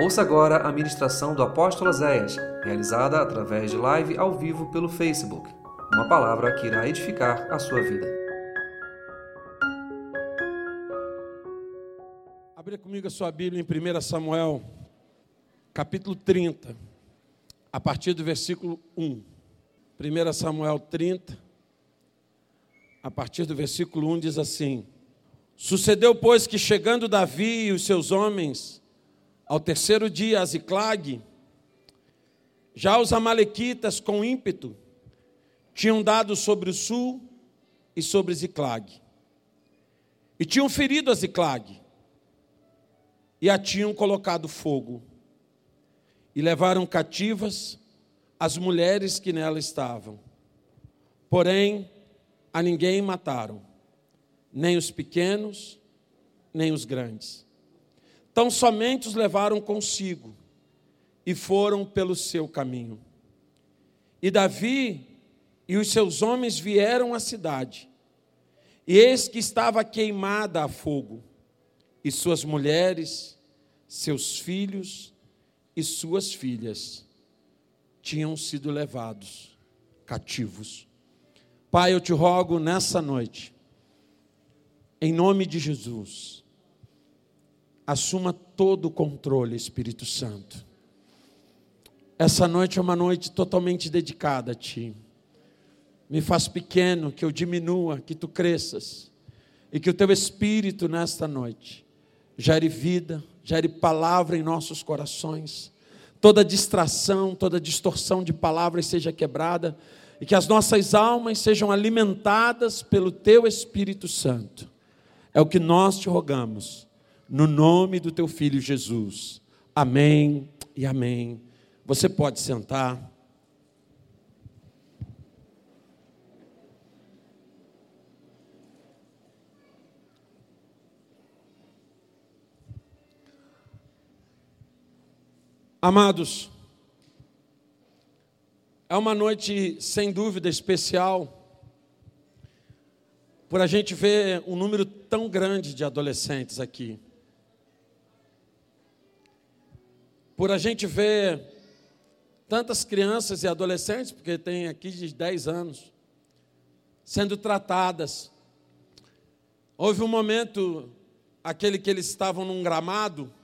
Ouça agora a ministração do apóstolo Zéias, realizada através de live ao vivo pelo Facebook. Uma palavra que irá edificar a sua vida. Abra comigo a sua Bíblia em 1 Samuel, capítulo 30, a partir do versículo 1. 1 Samuel 30, a partir do versículo 1 diz assim: Sucedeu, pois, que chegando Davi e os seus homens ao terceiro dia, a Ziclag, já os amalequitas, com ímpeto, tinham dado sobre o sul e sobre Ziclag. E tinham ferido a Ziclag. E a tinham colocado fogo. E levaram cativas as mulheres que nela estavam. Porém, a ninguém mataram, nem os pequenos, nem os grandes. Então somente os levaram consigo e foram pelo seu caminho. E Davi e os seus homens vieram à cidade, e eis que estava queimada a fogo, e suas mulheres, seus filhos e suas filhas tinham sido levados cativos. Pai, eu te rogo nessa noite, em nome de Jesus, assuma todo o controle, Espírito Santo. Essa noite é uma noite totalmente dedicada a Ti. Me faz pequeno, que eu diminua, que Tu cresças. E que o Teu Espírito nesta noite gere vida, gere palavra em nossos corações. Toda distração, toda distorção de palavras seja quebrada. E que as nossas almas sejam alimentadas pelo Teu Espírito Santo. É o que nós te rogamos no nome do teu filho Jesus. Amém e amém. Você pode sentar. Amados, é uma noite sem dúvida especial, por a gente ver um número tão grande de adolescentes aqui. Por a gente ver tantas crianças e adolescentes, porque tem aqui de 10 anos, sendo tratadas. Houve um momento, aquele que eles estavam num gramado,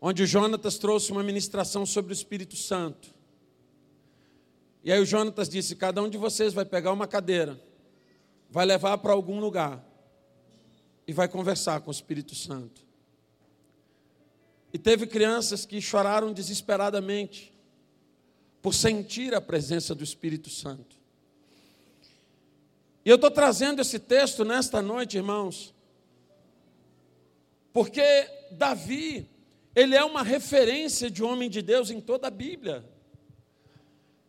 onde o Jonatas trouxe uma ministração sobre o Espírito Santo. E aí o Jonatas disse: Cada um de vocês vai pegar uma cadeira, vai levar para algum lugar e vai conversar com o Espírito Santo. E teve crianças que choraram desesperadamente por sentir a presença do Espírito Santo. E eu estou trazendo esse texto nesta noite, irmãos, porque Davi, ele é uma referência de homem de Deus em toda a Bíblia.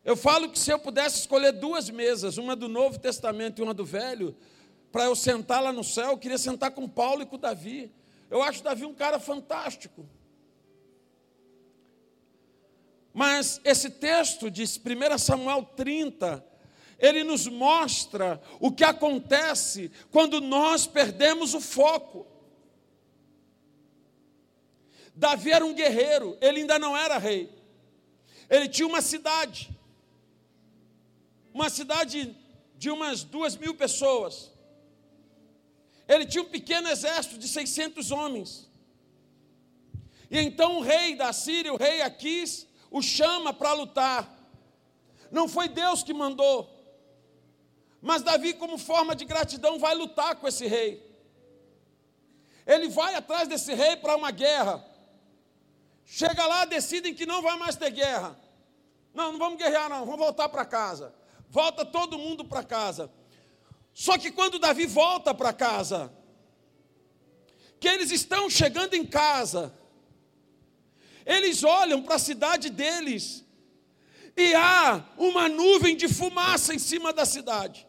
Eu falo que se eu pudesse escolher duas mesas, uma do Novo Testamento e uma do Velho, para eu sentar lá no céu, eu queria sentar com Paulo e com Davi. Eu acho Davi um cara fantástico. Mas esse texto de 1 Samuel 30, ele nos mostra o que acontece quando nós perdemos o foco. Davi era um guerreiro, ele ainda não era rei. Ele tinha uma cidade, uma cidade de umas duas mil pessoas. Ele tinha um pequeno exército de 600 homens. E então o rei da Síria, o rei Aquis, o chama para lutar. Não foi Deus que mandou. Mas Davi, como forma de gratidão, vai lutar com esse rei. Ele vai atrás desse rei para uma guerra. Chega lá, decidem que não vai mais ter guerra. Não, não vamos guerrear, não, vamos voltar para casa. Volta todo mundo para casa. Só que quando Davi volta para casa, que eles estão chegando em casa, eles olham para a cidade deles e há uma nuvem de fumaça em cima da cidade.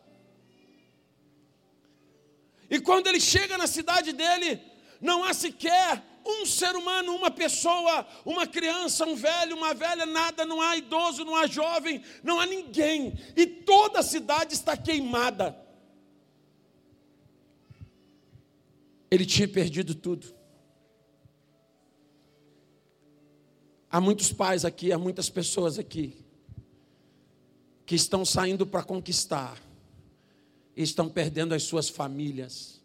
E quando ele chega na cidade dele, não há sequer um ser humano, uma pessoa, uma criança, um velho, uma velha, nada, não há idoso, não há jovem, não há ninguém. E toda a cidade está queimada. Ele tinha perdido tudo. Há muitos pais aqui, há muitas pessoas aqui que estão saindo para conquistar e estão perdendo as suas famílias.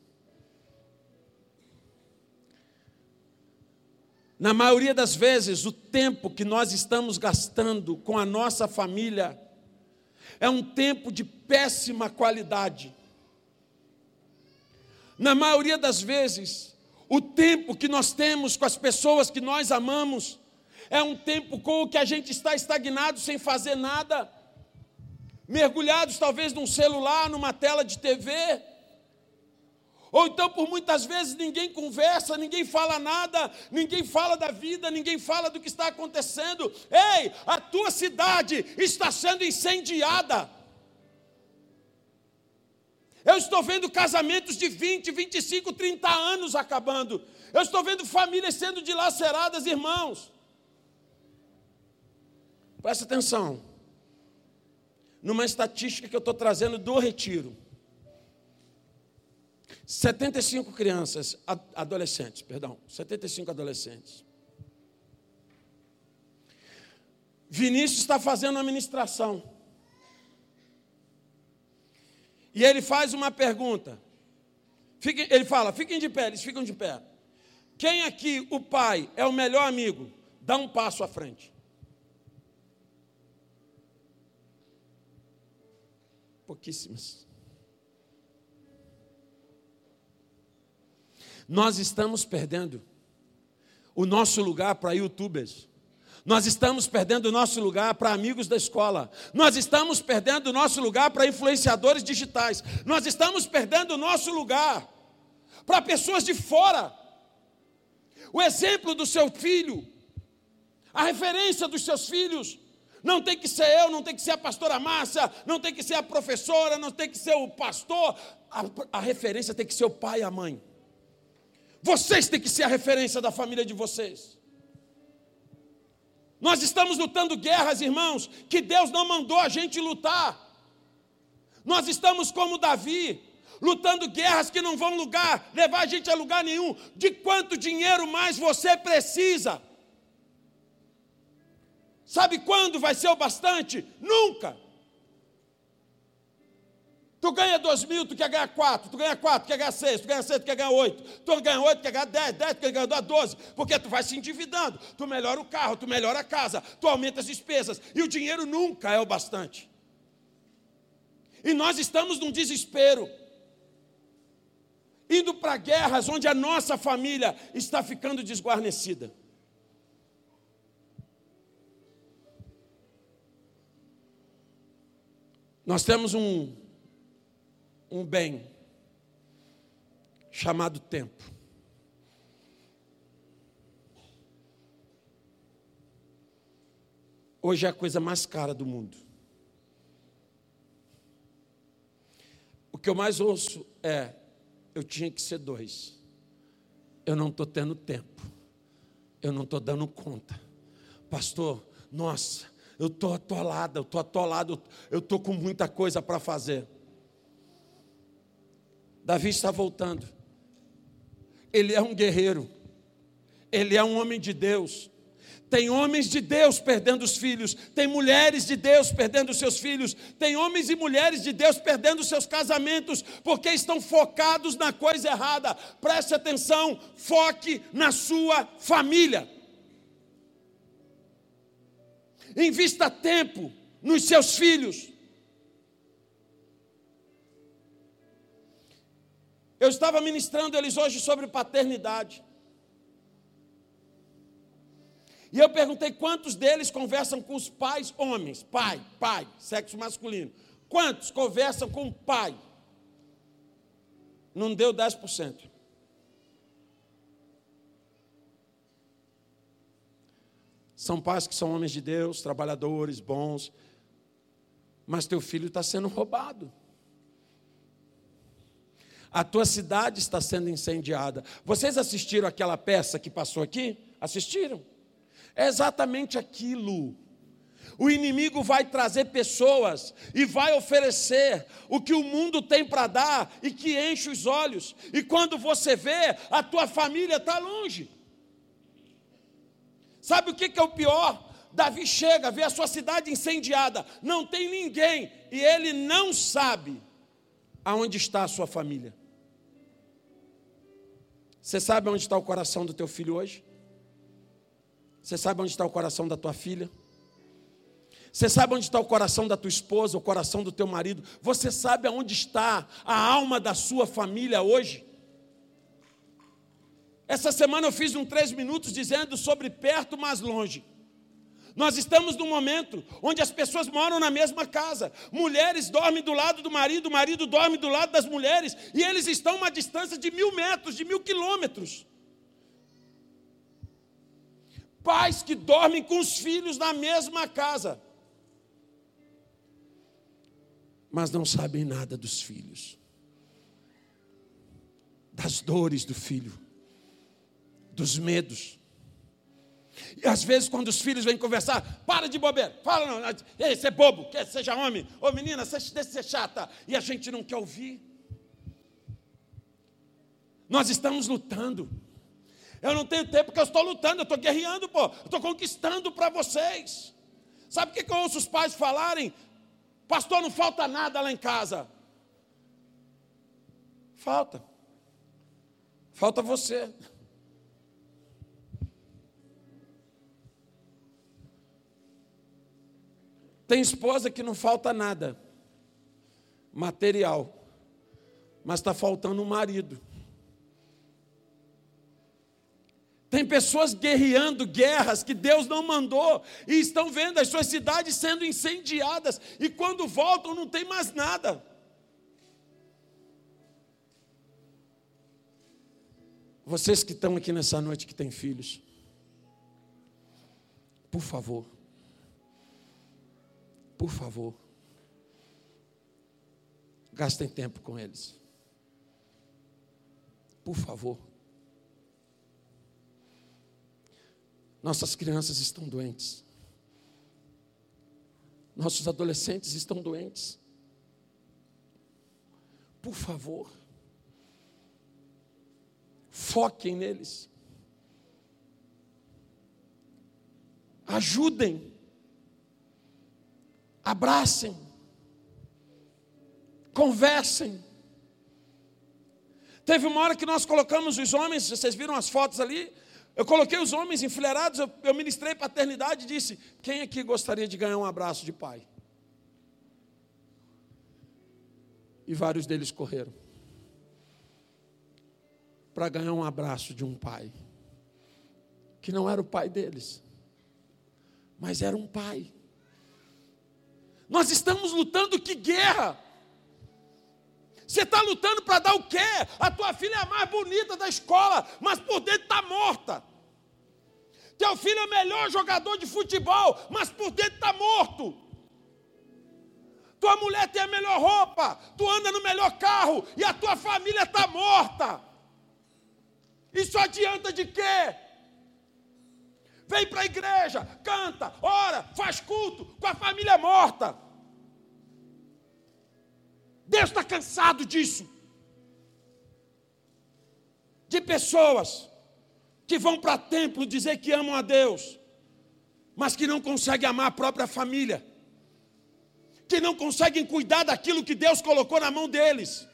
Na maioria das vezes, o tempo que nós estamos gastando com a nossa família é um tempo de péssima qualidade. Na maioria das vezes, o tempo que nós temos com as pessoas que nós amamos é um tempo com o que a gente está estagnado sem fazer nada mergulhados talvez num celular, numa tela de TV. Ou então, por muitas vezes, ninguém conversa, ninguém fala nada, ninguém fala da vida, ninguém fala do que está acontecendo. Ei, a tua cidade está sendo incendiada. Eu estou vendo casamentos de 20, 25, 30 anos acabando. Eu estou vendo famílias sendo dilaceradas, irmãos. Presta atenção numa estatística que eu estou trazendo do retiro. 75 crianças, adolescentes, perdão, 75 adolescentes. Vinícius está fazendo a ministração. E ele faz uma pergunta. Ele fala: fiquem de pé, eles ficam de pé. Quem aqui, o pai, é o melhor amigo? Dá um passo à frente. Pouquíssimas. Nós estamos perdendo o nosso lugar para youtubers. Nós estamos perdendo o nosso lugar para amigos da escola. Nós estamos perdendo o nosso lugar para influenciadores digitais. Nós estamos perdendo o nosso lugar para pessoas de fora. O exemplo do seu filho, a referência dos seus filhos, não tem que ser eu, não tem que ser a pastora Márcia, não tem que ser a professora, não tem que ser o pastor. A, a referência tem que ser o pai e a mãe. Vocês têm que ser a referência da família de vocês. Nós estamos lutando guerras, irmãos, que Deus não mandou a gente lutar. Nós estamos como Davi, lutando guerras que não vão lugar, levar a gente a lugar nenhum. De quanto dinheiro mais você precisa? Sabe quando vai ser o bastante? Nunca. Tu ganha dois mil, tu quer ganhar quatro, tu ganha quatro, quer ganhar seis, tu ganha seis, tu quer ganhar oito, tu ganha oito, quer ganhar dez, dez, tu quer ganhar doze, porque tu vai se endividando, tu melhora o carro, tu melhora a casa, tu aumenta as despesas, e o dinheiro nunca é o bastante. E nós estamos num desespero, indo para guerras onde a nossa família está ficando desguarnecida. Nós temos um, um bem chamado tempo. Hoje é a coisa mais cara do mundo. O que eu mais ouço é: eu tinha que ser dois. Eu não estou tendo tempo. Eu não estou dando conta. Pastor, nossa, eu estou atolado, eu estou atolado, eu estou com muita coisa para fazer. Davi está voltando. Ele é um guerreiro. Ele é um homem de Deus. Tem homens de Deus perdendo os filhos, tem mulheres de Deus perdendo seus filhos, tem homens e mulheres de Deus perdendo seus casamentos, porque estão focados na coisa errada. Preste atenção, foque na sua família. Invista tempo nos seus filhos. Eu estava ministrando eles hoje sobre paternidade. E eu perguntei quantos deles conversam com os pais homens, pai, pai, sexo masculino. Quantos conversam com o pai? Não deu 10%. São pais que são homens de Deus, trabalhadores, bons, mas teu filho está sendo roubado. A tua cidade está sendo incendiada. Vocês assistiram aquela peça que passou aqui? Assistiram? É exatamente aquilo. O inimigo vai trazer pessoas e vai oferecer o que o mundo tem para dar e que enche os olhos. E quando você vê, a tua família está longe. Sabe o que é o pior? Davi chega, vê a sua cidade incendiada, não tem ninguém, e ele não sabe aonde está a sua família. Você sabe onde está o coração do teu filho hoje? Você sabe onde está o coração da tua filha? Você sabe onde está o coração da tua esposa, o coração do teu marido? Você sabe aonde está a alma da sua família hoje? Essa semana eu fiz um três minutos dizendo sobre perto, mas longe. Nós estamos num momento onde as pessoas moram na mesma casa. Mulheres dormem do lado do marido, o marido dorme do lado das mulheres, e eles estão a uma distância de mil metros, de mil quilômetros. Pais que dormem com os filhos na mesma casa, mas não sabem nada dos filhos, das dores do filho, dos medos e às vezes, quando os filhos vêm conversar, para de bobeira, fala não, ei, você é bobo, quer seja homem, ô menina, deixa de ser chata, e a gente não quer ouvir. Nós estamos lutando. Eu não tenho tempo porque eu estou lutando, eu estou guerreando, pô, eu estou conquistando para vocês. Sabe o que, que eu ouço os pais falarem? Pastor, não falta nada lá em casa. Falta. Falta você. Tem esposa que não falta nada, material, mas está faltando um marido. Tem pessoas guerreando guerras que Deus não mandou e estão vendo as suas cidades sendo incendiadas e quando voltam não tem mais nada. Vocês que estão aqui nessa noite que têm filhos, por favor, por favor, gastem tempo com eles. Por favor. Nossas crianças estão doentes. Nossos adolescentes estão doentes. Por favor, foquem neles. Ajudem abracem, conversem. Teve uma hora que nós colocamos os homens, vocês viram as fotos ali? Eu coloquei os homens enfileirados, eu, eu ministrei paternidade e disse: quem aqui gostaria de ganhar um abraço de pai? E vários deles correram para ganhar um abraço de um pai, que não era o pai deles, mas era um pai. Nós estamos lutando que guerra? Você está lutando para dar o quê? A tua filha é a mais bonita da escola, mas por dentro está morta. Teu filho é o melhor jogador de futebol, mas por dentro está morto. Tua mulher tem a melhor roupa, tu anda no melhor carro e a tua família está morta. Isso adianta de quê? Vem para a igreja, canta, ora, faz culto com a família morta. Deus está cansado disso. De pessoas que vão para templo dizer que amam a Deus, mas que não conseguem amar a própria família, que não conseguem cuidar daquilo que Deus colocou na mão deles.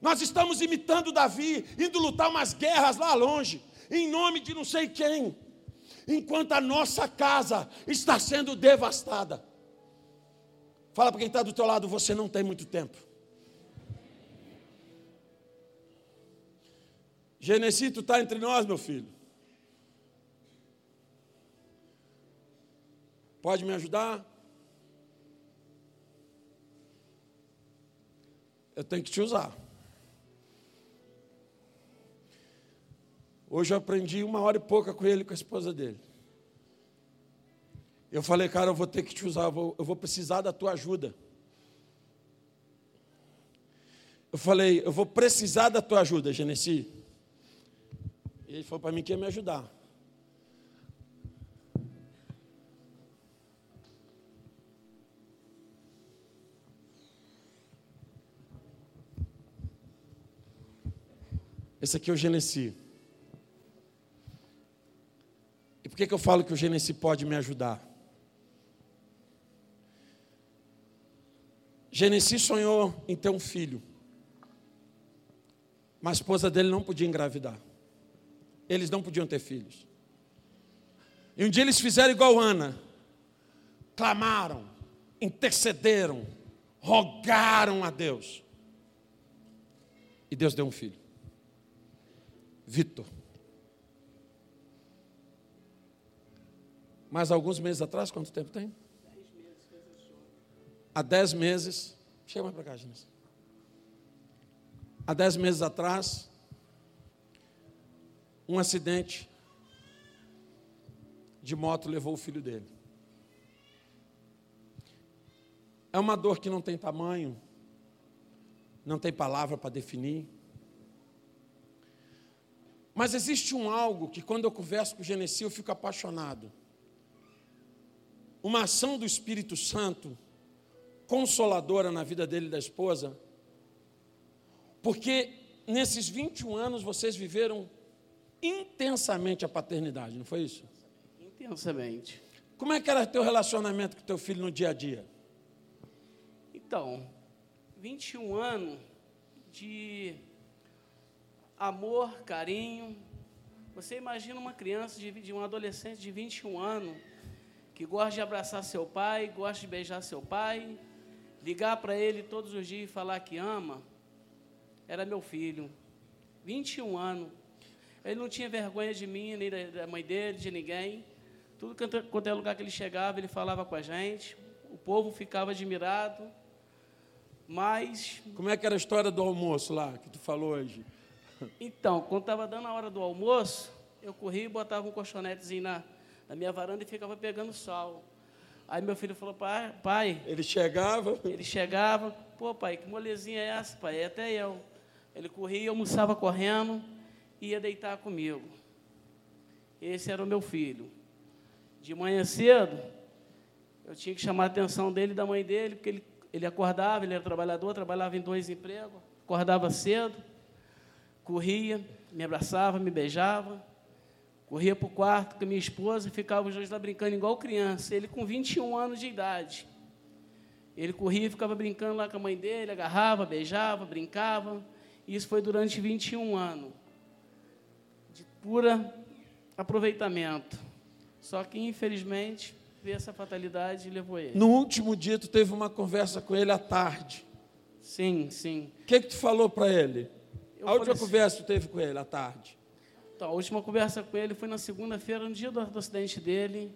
Nós estamos imitando Davi, indo lutar umas guerras lá longe, em nome de não sei quem, enquanto a nossa casa está sendo devastada. Fala para quem está do teu lado, você não tem muito tempo. Genesi, está entre nós, meu filho. Pode me ajudar? Eu tenho que te usar. Hoje eu aprendi uma hora e pouca com ele com a esposa dele. Eu falei, cara, eu vou ter que te usar, eu vou, eu vou precisar da tua ajuda. Eu falei, eu vou precisar da tua ajuda, Genesi. E ele falou para mim que ia me ajudar. Esse aqui é o Genesi. Por que, que eu falo que o Genesi pode me ajudar? Genesi sonhou em ter um filho, mas a esposa dele não podia engravidar. Eles não podiam ter filhos. E um dia eles fizeram igual Ana, clamaram, intercederam, rogaram a Deus. E Deus deu um filho, Vitor. Mas alguns meses atrás, quanto tempo tem? Há dez meses. Chega mais para cá, gente. Há dez meses atrás, um acidente de moto levou o filho dele. É uma dor que não tem tamanho, não tem palavra para definir. Mas existe um algo que quando eu converso com o Genesi eu fico apaixonado uma ação do Espírito Santo consoladora na vida dele e da esposa, porque nesses 21 anos vocês viveram intensamente a paternidade, não foi isso? Intensamente. Como é que era teu relacionamento com teu filho no dia a dia? Então, 21 anos de amor, carinho. Você imagina uma criança, de, um adolescente de 21 anos, que gosta de abraçar seu pai, gosta de beijar seu pai, ligar para ele todos os dias e falar que ama, era meu filho. 21 anos. Ele não tinha vergonha de mim, nem da mãe dele, de ninguém. Tudo quanto é lugar que ele chegava, ele falava com a gente. O povo ficava admirado. Mas. Como é que era a história do almoço lá, que tu falou hoje? Então, quando estava dando a hora do almoço, eu corri e botava um colchonetezinho na, na minha varanda e ficava pegando sol. Aí meu filho falou, pai, pai. Ele chegava? Ele chegava, pô, pai, que molezinha é essa, pai? É até eu. Ele corria, almoçava correndo ia deitar comigo. Esse era o meu filho. De manhã cedo, eu tinha que chamar a atenção dele e da mãe dele, porque ele, ele acordava, ele era trabalhador, trabalhava em dois empregos, acordava cedo, corria, me abraçava, me beijava Corria para o quarto com a minha esposa e ficava os dois lá brincando igual criança. Ele com 21 anos de idade. Ele corria e ficava brincando lá com a mãe dele, agarrava, beijava, brincava. E isso foi durante 21 anos. De pura aproveitamento. Só que, infelizmente, veio essa fatalidade e levou ele. No último dia, tu teve uma conversa com ele à tarde. Sim, sim. O que, que tu falou para ele? Eu a última assim, conversa que tu teve com ele à tarde? A última conversa com ele foi na segunda-feira, no dia do, do, acidente dele.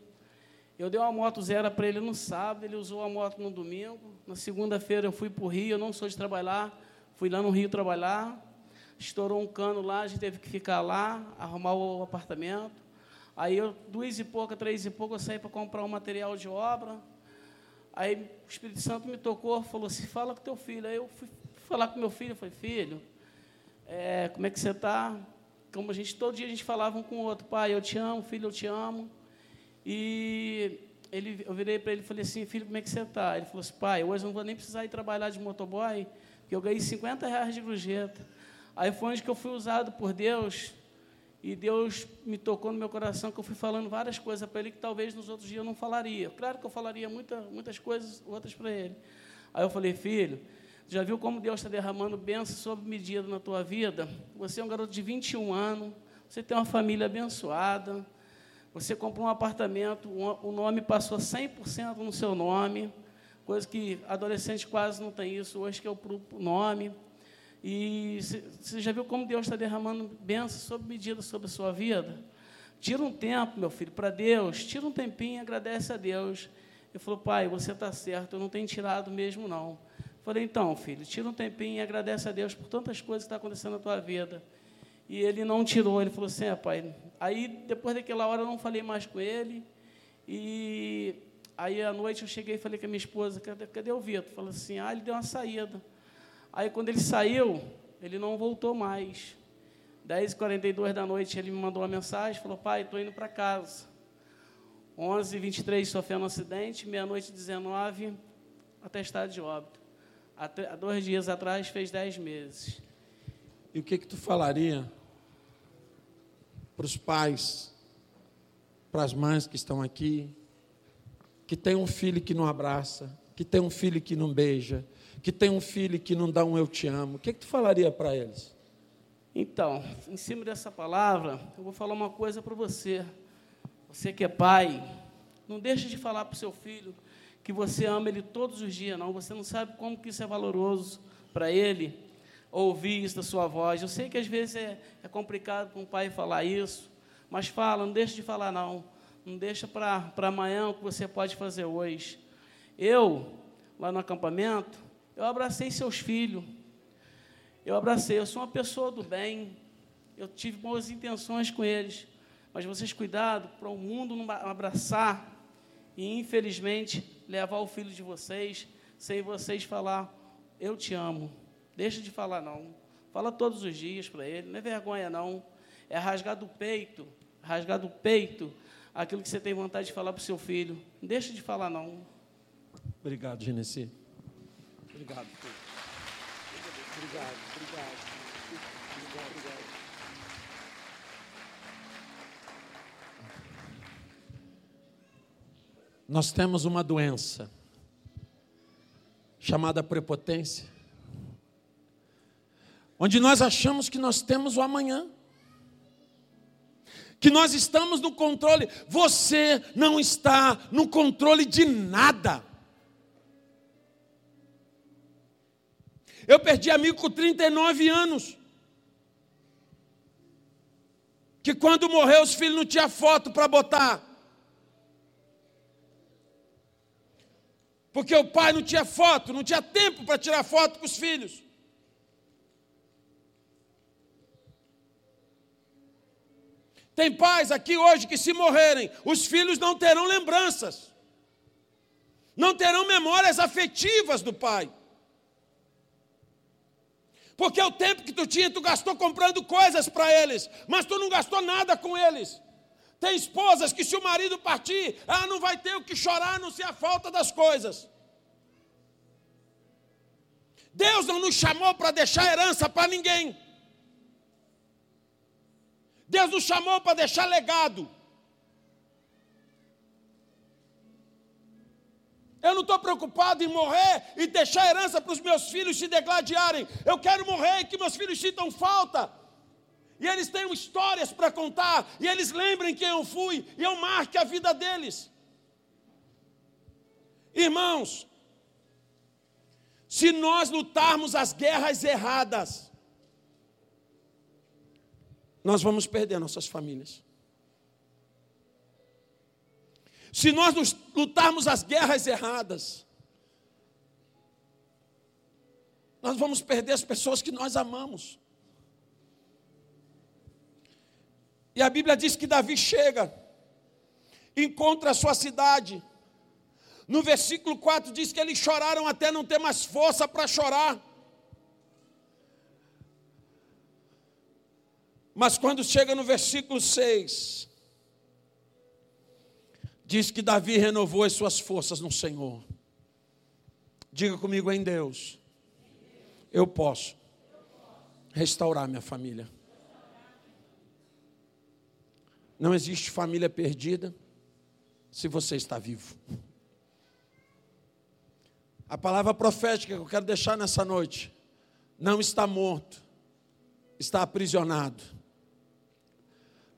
Eu dei uma moto zero para ele no sábado, ele usou a moto no domingo. Na segunda-feira eu fui para o Rio, eu não sou de trabalhar, fui lá no Rio trabalhar. Estourou um cano lá, a gente teve que ficar lá, arrumar o apartamento. Aí, eu, duas e pouca, três e pouca, eu saí para comprar um material de obra. Aí o Espírito Santo me tocou, falou assim, fala com teu filho. Aí eu fui falar com meu filho, falei, filho, é, como é que você está? Como a gente todo dia a gente falava um com o outro, pai, eu te amo, filho, eu te amo. E ele, eu virei para ele e falei assim, filho, como é que você está? Ele falou assim, pai, hoje eu não vou nem precisar ir trabalhar de motoboy, porque eu ganhei 50 reais de gorjeta. Aí foi onde que eu fui usado por Deus, e Deus me tocou no meu coração, que eu fui falando várias coisas para ele que talvez nos outros dias eu não falaria. Claro que eu falaria muita, muitas coisas, outras para ele. Aí eu falei, filho, já viu como Deus está derramando bênçãos sob medida na tua vida? Você é um garoto de 21 anos, você tem uma família abençoada, você comprou um apartamento, o nome passou 100% no seu nome, coisa que adolescente quase não tem isso, hoje que é o nome. E você já viu como Deus está derramando bênçãos sob medida sobre a sua vida? Tira um tempo, meu filho, para Deus, tira um tempinho e agradece a Deus. Ele falou, pai, você está certo, eu não tenho tirado mesmo, não. Falei, então, filho, tira um tempinho e agradece a Deus por tantas coisas que estão tá acontecendo na tua vida. E ele não tirou, ele falou assim, é, pai. Aí, depois daquela hora, eu não falei mais com ele. E aí, à noite, eu cheguei e falei com a minha esposa, cadê, cadê o Vitor? Falou assim, ah, ele deu uma saída. Aí, quando ele saiu, ele não voltou mais. 10h42 da noite, ele me mandou uma mensagem, falou, pai, estou indo para casa. 11h23, sofrendo um acidente, meia-noite 19, atestado de óbito há dois dias atrás fez dez meses. E o que que tu falaria para os pais para as mães que estão aqui, que tem um filho que não abraça, que tem um filho que não beija, que tem um filho que não dá um eu te amo, o que, que tu falaria para eles? Então, em cima dessa palavra, eu vou falar uma coisa para você. Você que é pai, não deixe de falar para o seu filho que você ama ele todos os dias, não. Você não sabe como que isso é valoroso para ele ouvir isso da sua voz. Eu sei que às vezes é, é complicado com o pai falar isso, mas fala, não deixe de falar não. Não deixa para amanhã o que você pode fazer hoje. Eu, lá no acampamento, eu abracei seus filhos. Eu abracei, eu sou uma pessoa do bem. Eu tive boas intenções com eles. Mas vocês cuidado para o mundo não abraçar e infelizmente levar o filho de vocês sem vocês falar eu te amo. Deixa de falar não. Fala todos os dias para ele, não é vergonha não. É rasgar do peito, rasgar do peito aquilo que você tem vontade de falar para o seu filho. Não deixa de falar não. Obrigado, Genesi. Obrigado. Obrigado, obrigado. Obrigado, Nós temos uma doença chamada prepotência onde nós achamos que nós temos o amanhã, que nós estamos no controle. Você não está no controle de nada. Eu perdi amigo com 39 anos. Que quando morreu os filhos não tinha foto para botar. Porque o pai não tinha foto, não tinha tempo para tirar foto com os filhos. Tem pais aqui hoje que, se morrerem, os filhos não terão lembranças, não terão memórias afetivas do pai. Porque o tempo que tu tinha, tu gastou comprando coisas para eles, mas tu não gastou nada com eles. Tem esposas que, se o marido partir, ela não vai ter o que chorar, a não ser a falta das coisas. Deus não nos chamou para deixar herança para ninguém. Deus nos chamou para deixar legado. Eu não estou preocupado em morrer e deixar herança para os meus filhos se degladiarem. Eu quero morrer e que meus filhos sintam falta. E eles tenham histórias para contar. E eles lembrem quem eu fui. E eu marque a vida deles. Irmãos, se nós lutarmos as guerras erradas, nós vamos perder nossas famílias. Se nós lutarmos as guerras erradas, nós vamos perder as pessoas que nós amamos. E a Bíblia diz que Davi chega, encontra a sua cidade. No versículo 4 diz que eles choraram até não ter mais força para chorar. Mas quando chega no versículo 6, diz que Davi renovou as suas forças no Senhor. Diga comigo em Deus. Eu posso restaurar minha família. Não existe família perdida se você está vivo. A palavra profética que eu quero deixar nessa noite não está morto, está aprisionado.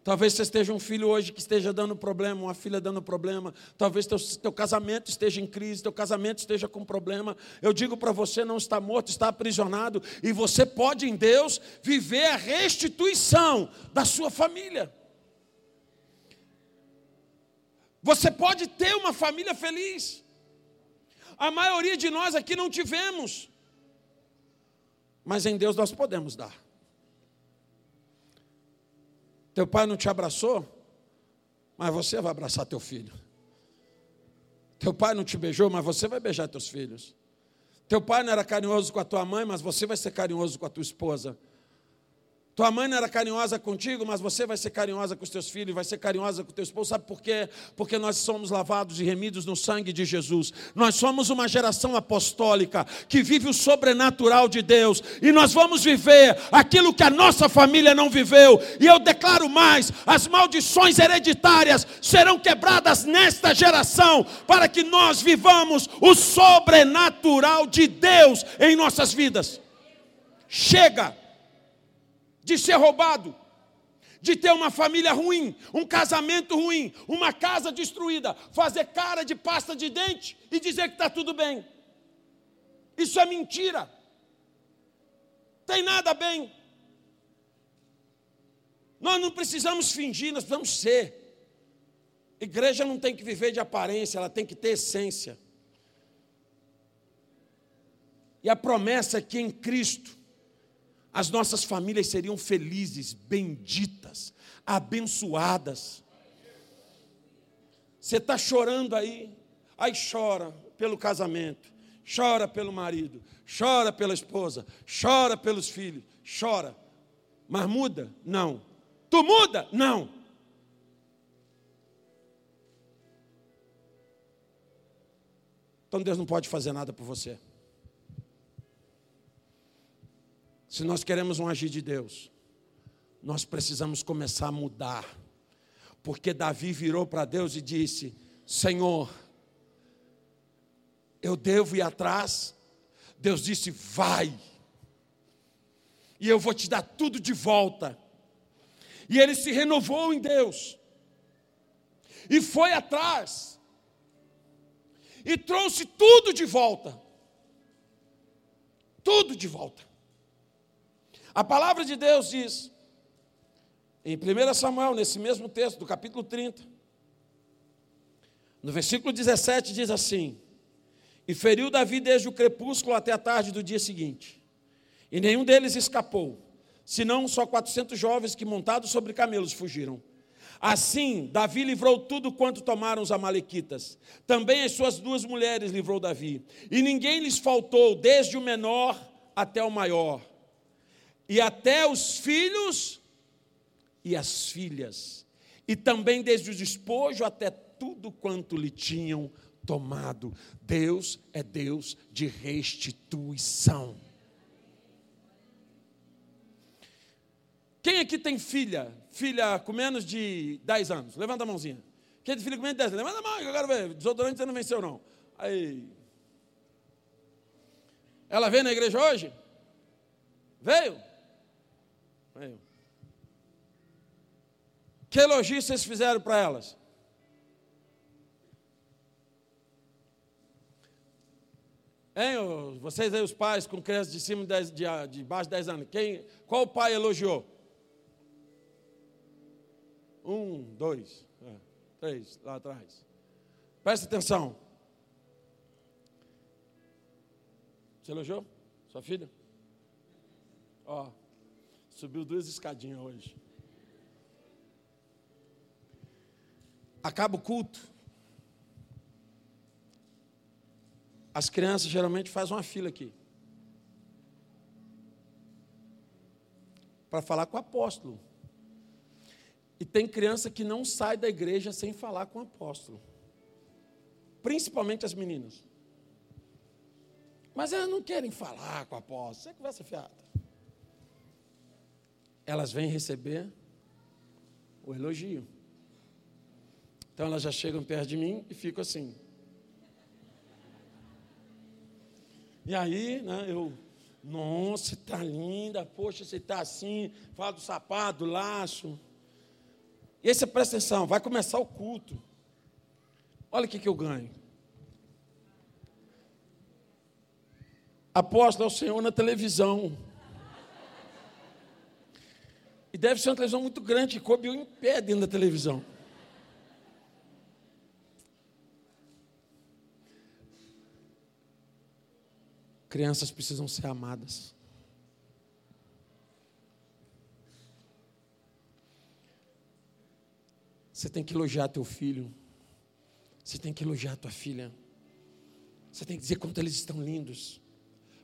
Talvez você esteja um filho hoje que esteja dando problema, uma filha dando problema. Talvez teu, teu casamento esteja em crise, teu casamento esteja com problema. Eu digo para você, não está morto, está aprisionado. E você pode em Deus viver a restituição da sua família. Você pode ter uma família feliz. A maioria de nós aqui não tivemos. Mas em Deus nós podemos dar. Teu pai não te abraçou, mas você vai abraçar teu filho. Teu pai não te beijou, mas você vai beijar teus filhos. Teu pai não era carinhoso com a tua mãe, mas você vai ser carinhoso com a tua esposa. Tua mãe não era carinhosa contigo, mas você vai ser carinhosa com os teus filhos, vai ser carinhosa com o teu esposo. Sabe por quê? Porque nós somos lavados e remidos no sangue de Jesus. Nós somos uma geração apostólica que vive o sobrenatural de Deus. E nós vamos viver aquilo que a nossa família não viveu. E eu declaro mais: as maldições hereditárias serão quebradas nesta geração, para que nós vivamos o sobrenatural de Deus em nossas vidas. Chega! De ser roubado, de ter uma família ruim, um casamento ruim, uma casa destruída, fazer cara de pasta de dente e dizer que está tudo bem. Isso é mentira. Tem nada bem. Nós não precisamos fingir, nós precisamos ser. Igreja não tem que viver de aparência, ela tem que ter essência. E a promessa é que em Cristo as nossas famílias seriam felizes, benditas, abençoadas. Você está chorando aí, aí chora pelo casamento, chora pelo marido, chora pela esposa, chora pelos filhos, chora. Mas muda? Não. Tu muda? Não. Então Deus não pode fazer nada por você. Se nós queremos um agir de Deus, nós precisamos começar a mudar. Porque Davi virou para Deus e disse: Senhor, eu devo ir atrás. Deus disse: Vai, e eu vou te dar tudo de volta. E ele se renovou em Deus, e foi atrás, e trouxe tudo de volta. Tudo de volta. A palavra de Deus diz, em 1 Samuel, nesse mesmo texto, do capítulo 30, no versículo 17, diz assim: E feriu Davi desde o crepúsculo até a tarde do dia seguinte, e nenhum deles escapou, senão só 400 jovens que, montados sobre camelos, fugiram. Assim, Davi livrou tudo quanto tomaram os Amalequitas. Também as suas duas mulheres livrou Davi. E ninguém lhes faltou, desde o menor até o maior e até os filhos e as filhas, e também desde o despojo até tudo quanto lhe tinham tomado. Deus é Deus de restituição. Quem aqui tem filha? Filha com menos de 10 anos? Levanta a mãozinha. Quem tem filha com menos de 10 anos? Levanta a mão, eu quero ver. Desodorante você não venceu, não. Aí. Ela veio na igreja hoje? Veio? Que elogio vocês fizeram para elas? Hein, vocês aí, os pais com crianças de cima de, de, de baixo de 10 anos, quem, qual pai elogiou? Um, dois, é, três, lá atrás. Presta atenção. Você elogiou? Sua filha? Ó. Subiu duas escadinhas hoje. Acaba o culto. As crianças geralmente fazem uma fila aqui. Para falar com o apóstolo. E tem criança que não sai da igreja sem falar com o apóstolo. Principalmente as meninas. Mas elas não querem falar com o apóstolo. Você é conversa fiada elas vêm receber o elogio. Então elas já chegam perto de mim e ficam assim. E aí, né, eu, nossa, está linda, poxa, você está assim, fala do sapato, do laço. E aí você presta atenção, vai começar o culto. Olha o que, que eu ganho. Apóstolo ao Senhor na televisão. E deve ser uma televisão muito grande, que coube em pé dentro da televisão. Crianças precisam ser amadas. Você tem que elogiar teu filho. Você tem que elogiar tua filha. Você tem que dizer quanto eles estão lindos,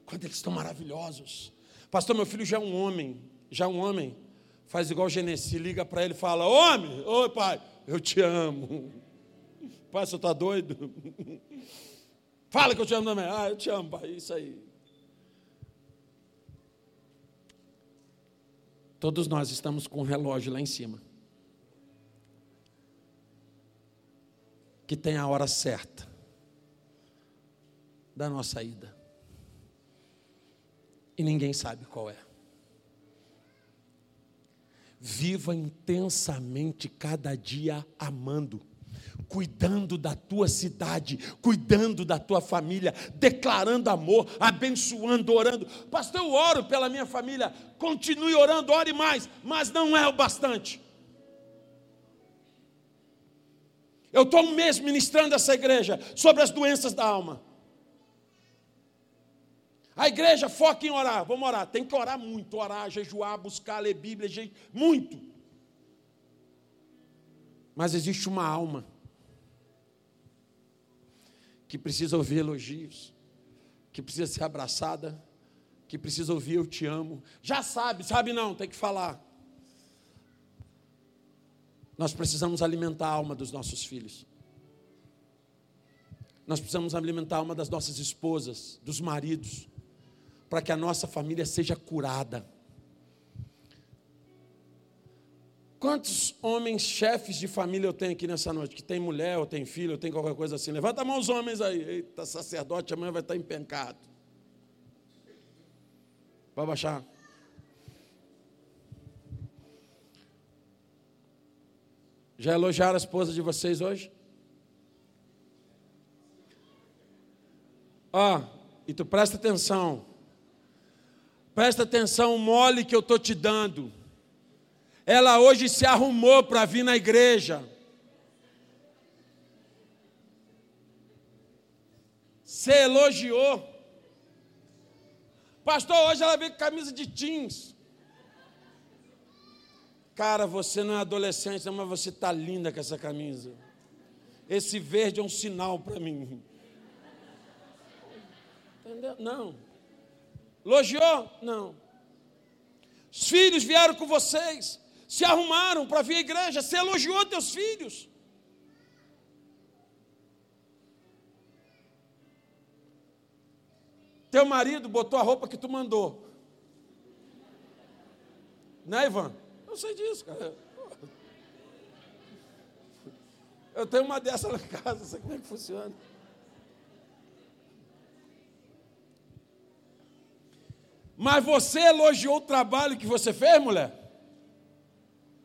quanto eles estão maravilhosos. Pastor, meu filho já é um homem, já é um homem. Faz igual Genesi, liga para ele e fala: Homem, oi pai, eu te amo. Pai, você está doido? Fala que eu te amo também. Ah, eu te amo, pai, isso aí. Todos nós estamos com um relógio lá em cima. Que tem a hora certa da nossa ida. E ninguém sabe qual é. Viva intensamente cada dia amando, cuidando da tua cidade, cuidando da tua família, declarando amor, abençoando, orando. Pastor, eu oro pela minha família. Continue orando, ore mais, mas não é o bastante. Eu estou um mês ministrando essa igreja sobre as doenças da alma. A igreja foca em orar, vamos orar. Tem que orar muito, orar, jejuar, buscar, ler Bíblia, je... muito. Mas existe uma alma que precisa ouvir elogios, que precisa ser abraçada, que precisa ouvir eu te amo. Já sabe, sabe não, tem que falar. Nós precisamos alimentar a alma dos nossos filhos. Nós precisamos alimentar a alma das nossas esposas, dos maridos para que a nossa família seja curada. Quantos homens chefes de família eu tenho aqui nessa noite? Que tem mulher, ou tem filho, ou tem qualquer coisa assim. Levanta a mão os homens aí. Eita, sacerdote, amanhã vai estar empencado. Vai baixar. Já elogiaram a esposa de vocês hoje? Ó, oh, e tu presta atenção. Presta atenção, mole que eu estou te dando. Ela hoje se arrumou para vir na igreja. Você elogiou. Pastor, hoje ela veio com camisa de jeans. Cara, você não é adolescente, mas você está linda com essa camisa. Esse verde é um sinal para mim. Entendeu? Não. Elogiou? Não. Os filhos vieram com vocês, se arrumaram para vir à igreja, você elogiou teus filhos. Teu marido botou a roupa que tu mandou. Né, Ivan? Eu sei disso, cara. Eu tenho uma dessa em casa, sei como é que funciona. Mas você elogiou o trabalho que você fez, mulher?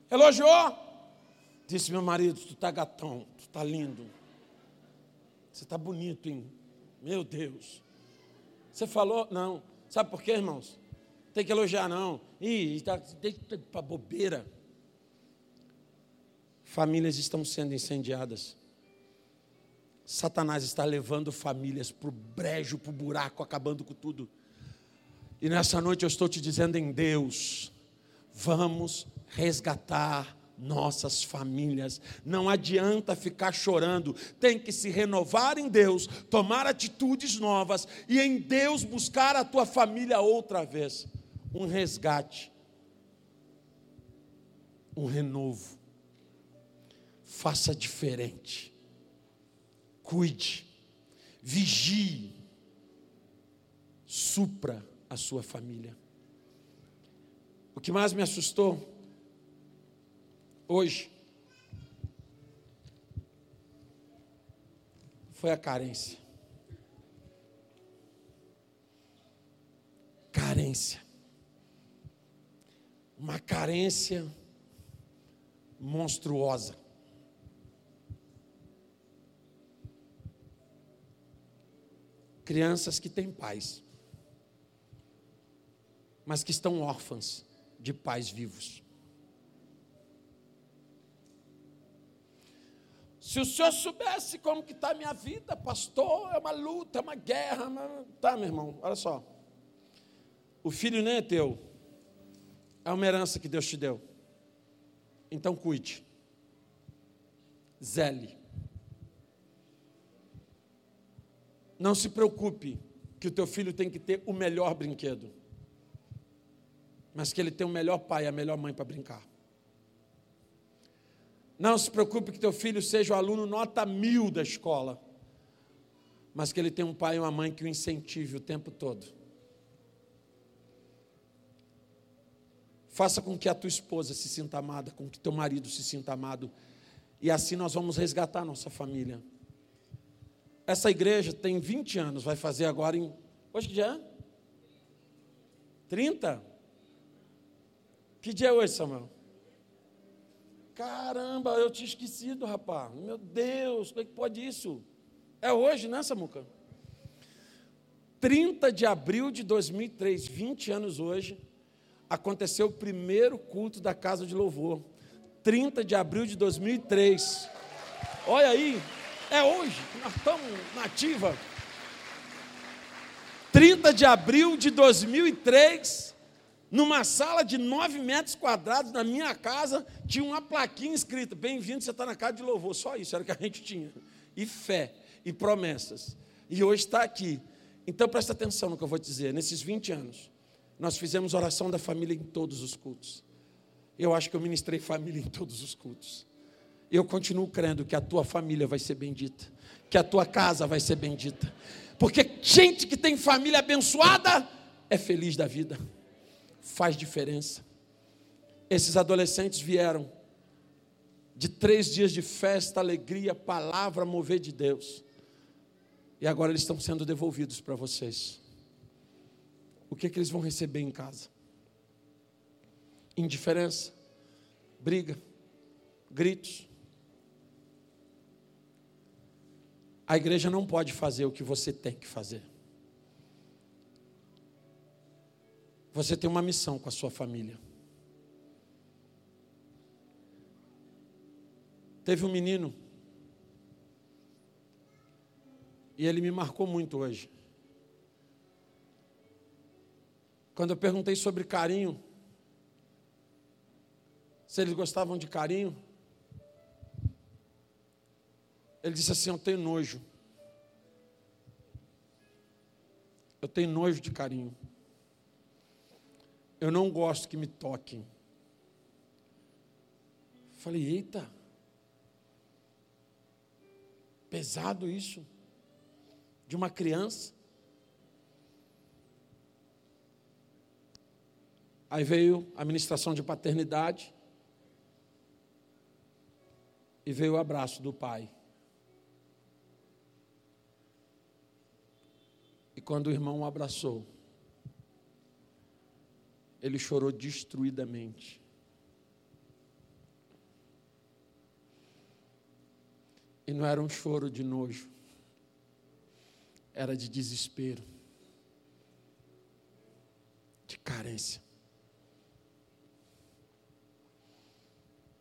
Elogiou? Disse meu marido, tu tá gatão, tu tá lindo. Você tá bonito, hein? Meu Deus. Você falou? Não. Sabe por quê, irmãos? Tem que elogiar, não. Ih, tá, para bobeira. Famílias estão sendo incendiadas. Satanás está levando famílias para o brejo, para o buraco, acabando com tudo. E nessa noite eu estou te dizendo em Deus, vamos resgatar nossas famílias. Não adianta ficar chorando, tem que se renovar em Deus, tomar atitudes novas e em Deus buscar a tua família outra vez. Um resgate, um renovo. Faça diferente. Cuide, vigie, supra a sua família. O que mais me assustou hoje foi a carência. Carência. Uma carência monstruosa. Crianças que têm pais mas que estão órfãs de pais vivos. Se o senhor soubesse como que está a minha vida, pastor, é uma luta, é uma guerra. Uma... Tá, meu irmão, olha só. O filho nem é teu. É uma herança que Deus te deu. Então cuide. Zele. Não se preocupe que o teu filho tem que ter o melhor brinquedo. Mas que ele tem o melhor pai e a melhor mãe para brincar. Não se preocupe que teu filho seja o aluno nota mil da escola, mas que ele tenha um pai e uma mãe que o incentive o tempo todo. Faça com que a tua esposa se sinta amada, com que teu marido se sinta amado, e assim nós vamos resgatar nossa família. Essa igreja tem 20 anos, vai fazer agora em. Hoje que dia é? 30? Que dia é hoje, Samuel? Caramba, eu tinha esquecido, rapaz. Meu Deus, como é que pode isso? É hoje, né, Samuca? 30 de abril de 2003, 20 anos hoje, aconteceu o primeiro culto da Casa de Louvor. 30 de abril de 2003. Olha aí, é hoje, nós estamos na ativa. 30 de abril de 2003, numa sala de 9 metros quadrados, na minha casa, tinha uma plaquinha escrita: Bem-vindo, você está na casa de louvor. Só isso era o que a gente tinha. E fé, e promessas. E hoje está aqui. Então presta atenção no que eu vou dizer. Nesses 20 anos, nós fizemos oração da família em todos os cultos. Eu acho que eu ministrei família em todos os cultos. Eu continuo crendo que a tua família vai ser bendita, que a tua casa vai ser bendita. Porque gente que tem família abençoada é feliz da vida faz diferença. Esses adolescentes vieram de três dias de festa, alegria, palavra, mover de Deus. E agora eles estão sendo devolvidos para vocês. O que, é que eles vão receber em casa? Indiferença, briga, gritos. A igreja não pode fazer o que você tem que fazer. Você tem uma missão com a sua família. Teve um menino, e ele me marcou muito hoje. Quando eu perguntei sobre carinho, se eles gostavam de carinho, ele disse assim: Eu tenho nojo. Eu tenho nojo de carinho. Eu não gosto que me toquem. Falei, eita, pesado isso, de uma criança. Aí veio a ministração de paternidade e veio o abraço do pai. E quando o irmão o abraçou, ele chorou destruidamente. E não era um choro de nojo, era de desespero, de carência.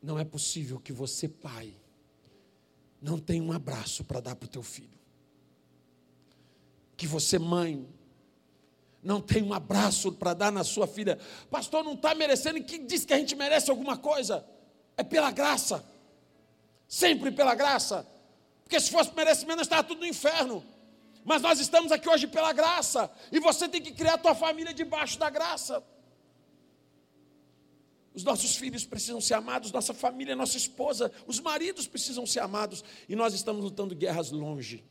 Não é possível que você, pai, não tenha um abraço para dar para o teu filho. Que você, mãe, não tem um abraço para dar na sua filha. Pastor, não está merecendo. E quem diz que a gente merece alguma coisa? É pela graça. Sempre pela graça. Porque se fosse merecimento, estávamos tudo no inferno. Mas nós estamos aqui hoje pela graça. E você tem que criar a tua família debaixo da graça. Os nossos filhos precisam ser amados, nossa família, nossa esposa, os maridos precisam ser amados. E nós estamos lutando guerras longe.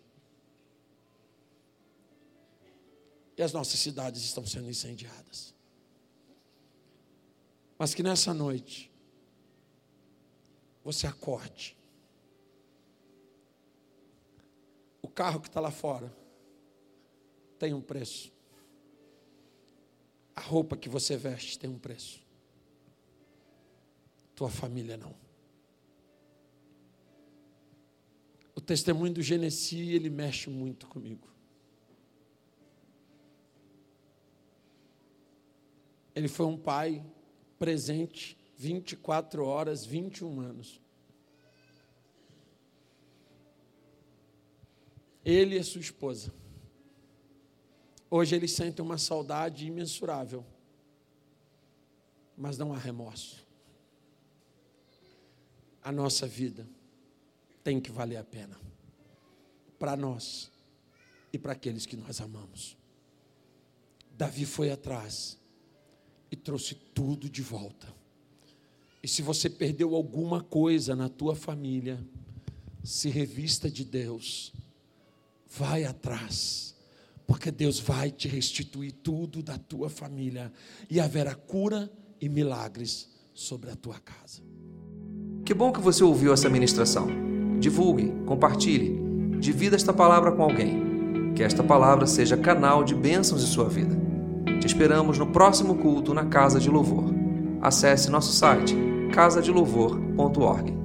E as nossas cidades estão sendo incendiadas. Mas que nessa noite você acorde. O carro que está lá fora tem um preço. A roupa que você veste tem um preço. Tua família não. O testemunho do Genesi, ele mexe muito comigo. Ele foi um pai presente 24 horas, 21 anos. Ele e sua esposa. Hoje eles sentem uma saudade imensurável, mas não há remorso. A nossa vida tem que valer a pena para nós e para aqueles que nós amamos. Davi foi atrás e trouxe tudo de volta. E se você perdeu alguma coisa na tua família, se revista de Deus, vai atrás, porque Deus vai te restituir tudo da tua família e haverá cura e milagres sobre a tua casa. Que bom que você ouviu essa ministração. Divulgue, compartilhe, divida esta palavra com alguém. Que esta palavra seja canal de bênçãos em sua vida. Te esperamos no próximo culto na Casa de Louvor. Acesse nosso site casadelouvor.org.